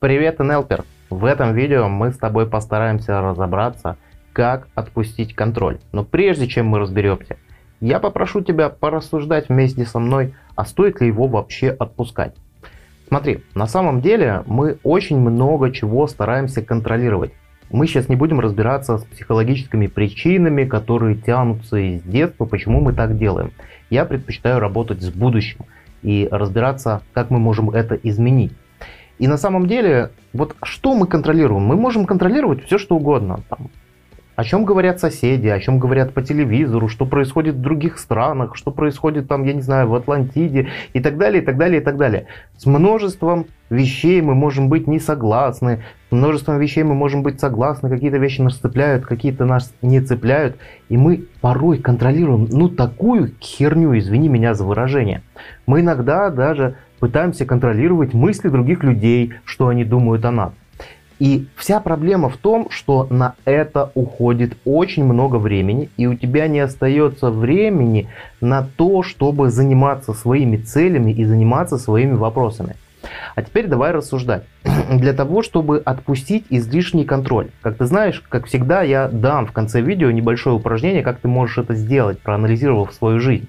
Привет, NLPer! В этом видео мы с тобой постараемся разобраться, как отпустить контроль. Но прежде чем мы разберемся, я попрошу тебя порассуждать вместе со мной, а стоит ли его вообще отпускать. Смотри, на самом деле мы очень много чего стараемся контролировать. Мы сейчас не будем разбираться с психологическими причинами, которые тянутся из детства, почему мы так делаем. Я предпочитаю работать с будущим и разбираться, как мы можем это изменить. И на самом деле, вот что мы контролируем? Мы можем контролировать все, что угодно. Там, о чем говорят соседи, о чем говорят по телевизору, что происходит в других странах, что происходит там, я не знаю, в Атлантиде и так далее, и так далее, и так далее. С множеством вещей мы можем быть не согласны, с множеством вещей мы можем быть согласны, какие-то вещи нас цепляют, какие-то нас не цепляют, и мы порой контролируем, ну, такую херню, извини меня за выражение. Мы иногда даже пытаемся контролировать мысли других людей, что они думают о нас. И вся проблема в том, что на это уходит очень много времени, и у тебя не остается времени на то, чтобы заниматься своими целями и заниматься своими вопросами. А теперь давай рассуждать. Для того, чтобы отпустить излишний контроль. Как ты знаешь, как всегда, я дам в конце видео небольшое упражнение, как ты можешь это сделать, проанализировав свою жизнь.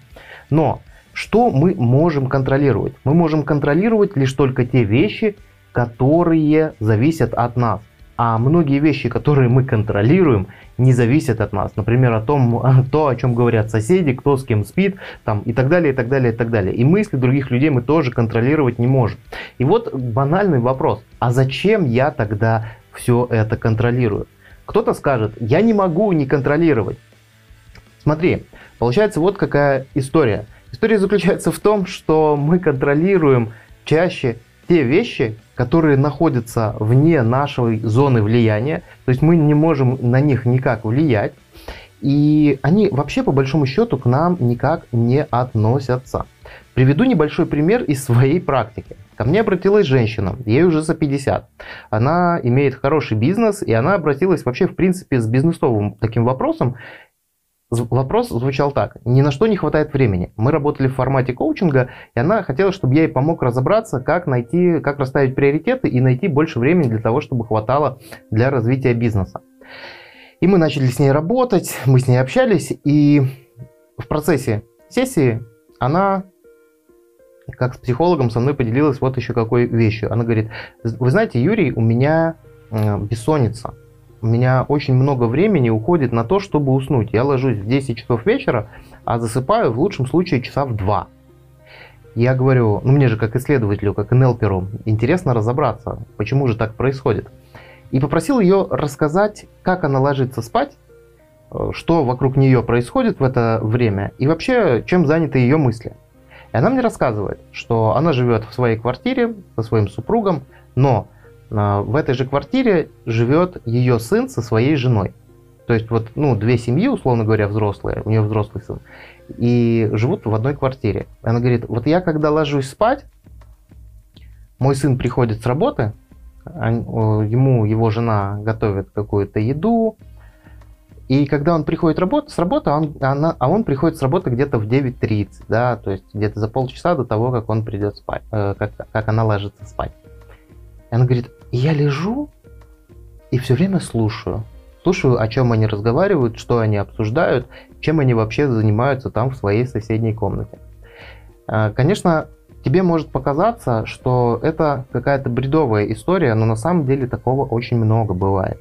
Но что мы можем контролировать? Мы можем контролировать лишь только те вещи, которые зависят от нас. А многие вещи, которые мы контролируем, не зависят от нас. Например, о том, то, о чем говорят соседи, кто с кем спит, там, и так далее, и так далее, и так далее. И мысли других людей мы тоже контролировать не можем. И вот банальный вопрос. А зачем я тогда все это контролирую? Кто-то скажет, я не могу не контролировать. Смотри, получается вот какая история. История заключается в том, что мы контролируем чаще те вещи, которые находятся вне нашей зоны влияния, то есть мы не можем на них никак влиять, и они вообще по большому счету к нам никак не относятся. Приведу небольшой пример из своей практики. Ко мне обратилась женщина, ей уже за 50. Она имеет хороший бизнес, и она обратилась вообще, в принципе, с бизнесовым таким вопросом. Вопрос звучал так. Ни на что не хватает времени. Мы работали в формате коучинга, и она хотела, чтобы я ей помог разобраться, как найти, как расставить приоритеты и найти больше времени для того, чтобы хватало для развития бизнеса. И мы начали с ней работать, мы с ней общались, и в процессе сессии она, как с психологом, со мной поделилась вот еще какой вещью. Она говорит, вы знаете, Юрий, у меня э, бессонница у меня очень много времени уходит на то, чтобы уснуть. Я ложусь в 10 часов вечера, а засыпаю в лучшем случае часа в 2. Я говорю, ну мне же как исследователю, как НЛПеру, интересно разобраться, почему же так происходит. И попросил ее рассказать, как она ложится спать, э, что вокруг нее происходит в это время и вообще, чем заняты ее мысли. И она мне рассказывает, что она живет в своей квартире со своим супругом, но в этой же квартире живет ее сын со своей женой. То есть вот, ну, две семьи, условно говоря, взрослые, у нее взрослый сын, и живут в одной квартире. Она говорит, вот я когда ложусь спать, мой сын приходит с работы, ему его жена готовит какую-то еду, и когда он приходит работать, с работы, он, она, а он приходит с работы где-то в 9.30, да, то есть где-то за полчаса до того, как он придет спать, э, как, как она ложится спать. И она говорит, я лежу и все время слушаю. Слушаю, о чем они разговаривают, что они обсуждают, чем они вообще занимаются там в своей соседней комнате. А, конечно, тебе может показаться, что это какая-то бредовая история, но на самом деле такого очень много бывает.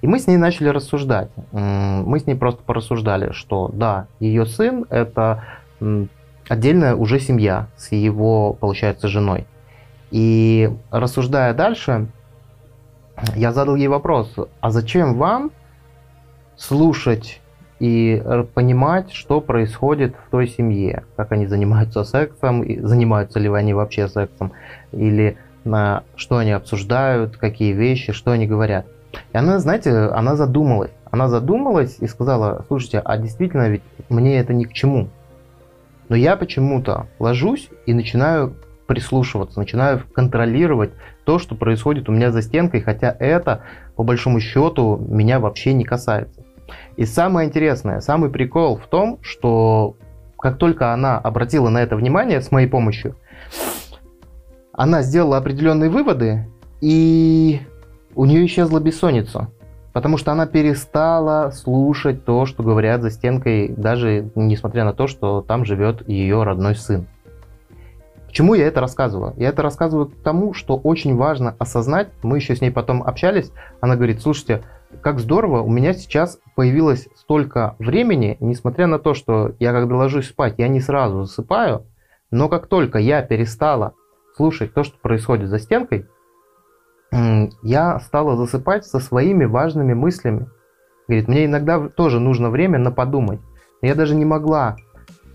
И мы с ней начали рассуждать. Мы с ней просто порассуждали, что да, ее сын это отдельная уже семья с его, получается, женой. И рассуждая дальше, я задал ей вопрос, а зачем вам слушать и понимать, что происходит в той семье, как они занимаются сексом, и занимаются ли они вообще сексом, или на что они обсуждают, какие вещи, что они говорят. И она, знаете, она задумалась. Она задумалась и сказала, слушайте, а действительно ведь мне это ни к чему. Но я почему-то ложусь и начинаю прислушиваться, начинаю контролировать то, что происходит у меня за стенкой, хотя это, по большому счету, меня вообще не касается. И самое интересное, самый прикол в том, что как только она обратила на это внимание с моей помощью, она сделала определенные выводы, И у нее исчезла бессонница, потому что она перестала слушать то, что говорят за стенкой, даже несмотря на то, что там живет ее родной сын. Почему я это рассказываю? Я это рассказываю к тому, что очень важно осознать. Мы еще с ней потом общались. Она говорит, слушайте, как здорово, у меня сейчас появилось столько времени, несмотря на то, что я когда ложусь спать, я не сразу засыпаю, но как только я перестала слушать то, что происходит за стенкой, я стала засыпать со своими важными мыслями. Говорит, мне иногда тоже нужно время на подумать. Я даже не могла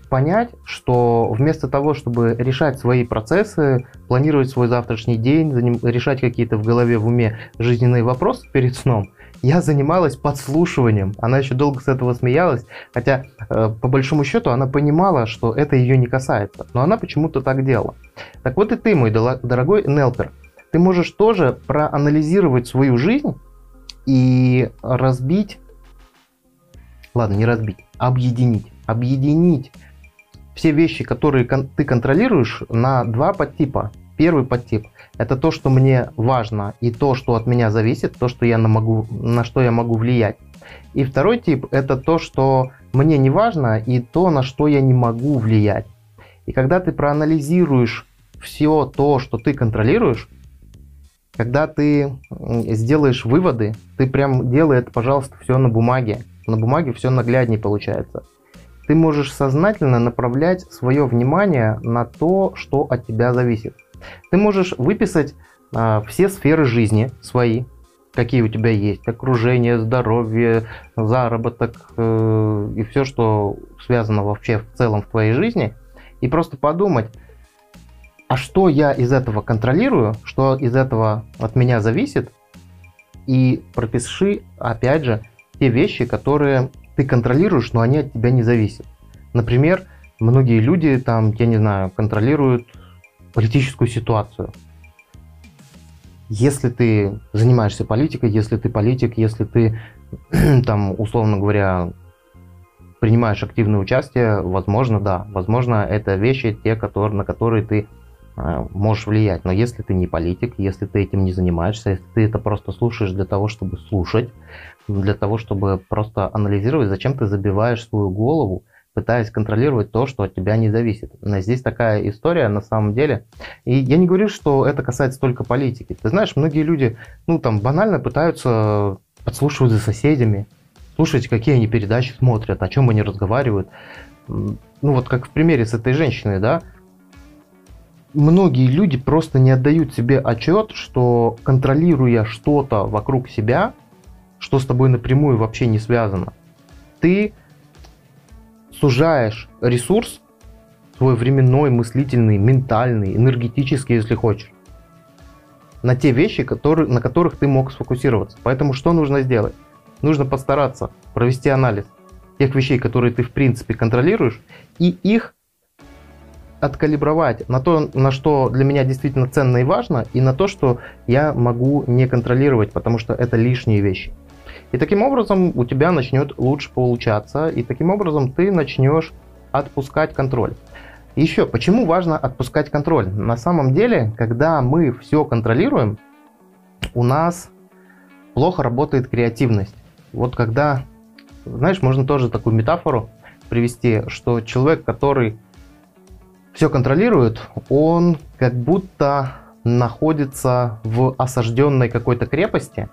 понять, что вместо того, чтобы решать свои процессы, планировать свой завтрашний день, решать какие-то в голове, в уме жизненные вопросы перед сном, я занималась подслушиванием. Она еще долго с этого смеялась, хотя э, по большому счету она понимала, что это ее не касается, но она почему-то так делала. Так вот и ты, мой дорогой Нелпер, ты можешь тоже проанализировать свою жизнь и разбить, ладно, не разбить, объединить, объединить все вещи, которые кон- ты контролируешь, на два подтипа. Первый подтип – это то, что мне важно, и то, что от меня зависит, то, что я на, могу, на что я могу влиять. И второй тип – это то, что мне не важно, и то, на что я не могу влиять. И когда ты проанализируешь все то, что ты контролируешь, когда ты сделаешь выводы, ты прям делай это, пожалуйста, все на бумаге. На бумаге все нагляднее получается ты можешь сознательно направлять свое внимание на то, что от тебя зависит. Ты можешь выписать а, все сферы жизни свои, какие у тебя есть, окружение, здоровье, заработок э, и все, что связано вообще в целом в твоей жизни, и просто подумать, а что я из этого контролирую, что из этого от меня зависит, и пропиши, опять же, те вещи, которые ты контролируешь, но они от тебя не зависят. Например, многие люди там, я не знаю, контролируют политическую ситуацию. Если ты занимаешься политикой, если ты политик, если ты там, условно говоря, принимаешь активное участие, возможно, да, возможно, это вещи, те, которые, на которые ты можешь влиять. Но если ты не политик, если ты этим не занимаешься, если ты это просто слушаешь для того, чтобы слушать, для того, чтобы просто анализировать, зачем ты забиваешь свою голову, пытаясь контролировать то, что от тебя не зависит. Здесь такая история на самом деле. И я не говорю, что это касается только политики. Ты знаешь, многие люди, ну там банально пытаются подслушивать за соседями, слушать, какие они передачи смотрят, о чем они разговаривают. Ну вот как в примере с этой женщиной, да, многие люди просто не отдают себе отчет, что контролируя что-то вокруг себя, что с тобой напрямую вообще не связано, ты сужаешь ресурс, свой временной, мыслительный, ментальный, энергетический, если хочешь, на те вещи, которые, на которых ты мог сфокусироваться. Поэтому что нужно сделать? Нужно постараться провести анализ тех вещей, которые ты в принципе контролируешь, и их откалибровать на то, на что для меня действительно ценно и важно, и на то, что я могу не контролировать, потому что это лишние вещи. И таким образом у тебя начнет лучше получаться, и таким образом ты начнешь отпускать контроль. Еще, почему важно отпускать контроль? На самом деле, когда мы все контролируем, у нас плохо работает креативность. Вот когда, знаешь, можно тоже такую метафору привести, что человек, который все контролирует, он как будто находится в осажденной какой-то крепости,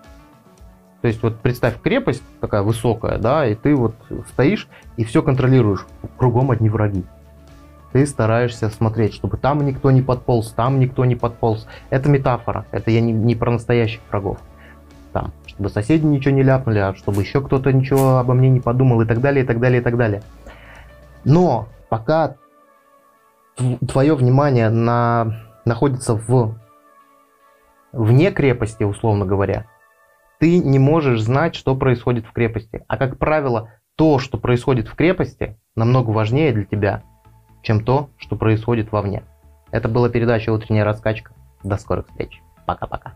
то есть вот представь крепость такая высокая, да, и ты вот стоишь и все контролируешь, кругом одни враги. Ты стараешься смотреть, чтобы там никто не подполз, там никто не подполз. Это метафора, это я не, не про настоящих врагов. Там, чтобы соседи ничего не ляпнули, а чтобы еще кто-то ничего обо мне не подумал и так далее, и так далее, и так далее. Но пока твое внимание на, находится в вне крепости, условно говоря, ты не можешь знать, что происходит в крепости. А как правило, то, что происходит в крепости, намного важнее для тебя, чем то, что происходит вовне. Это была передача «Утренняя раскачка». До скорых встреч. Пока-пока.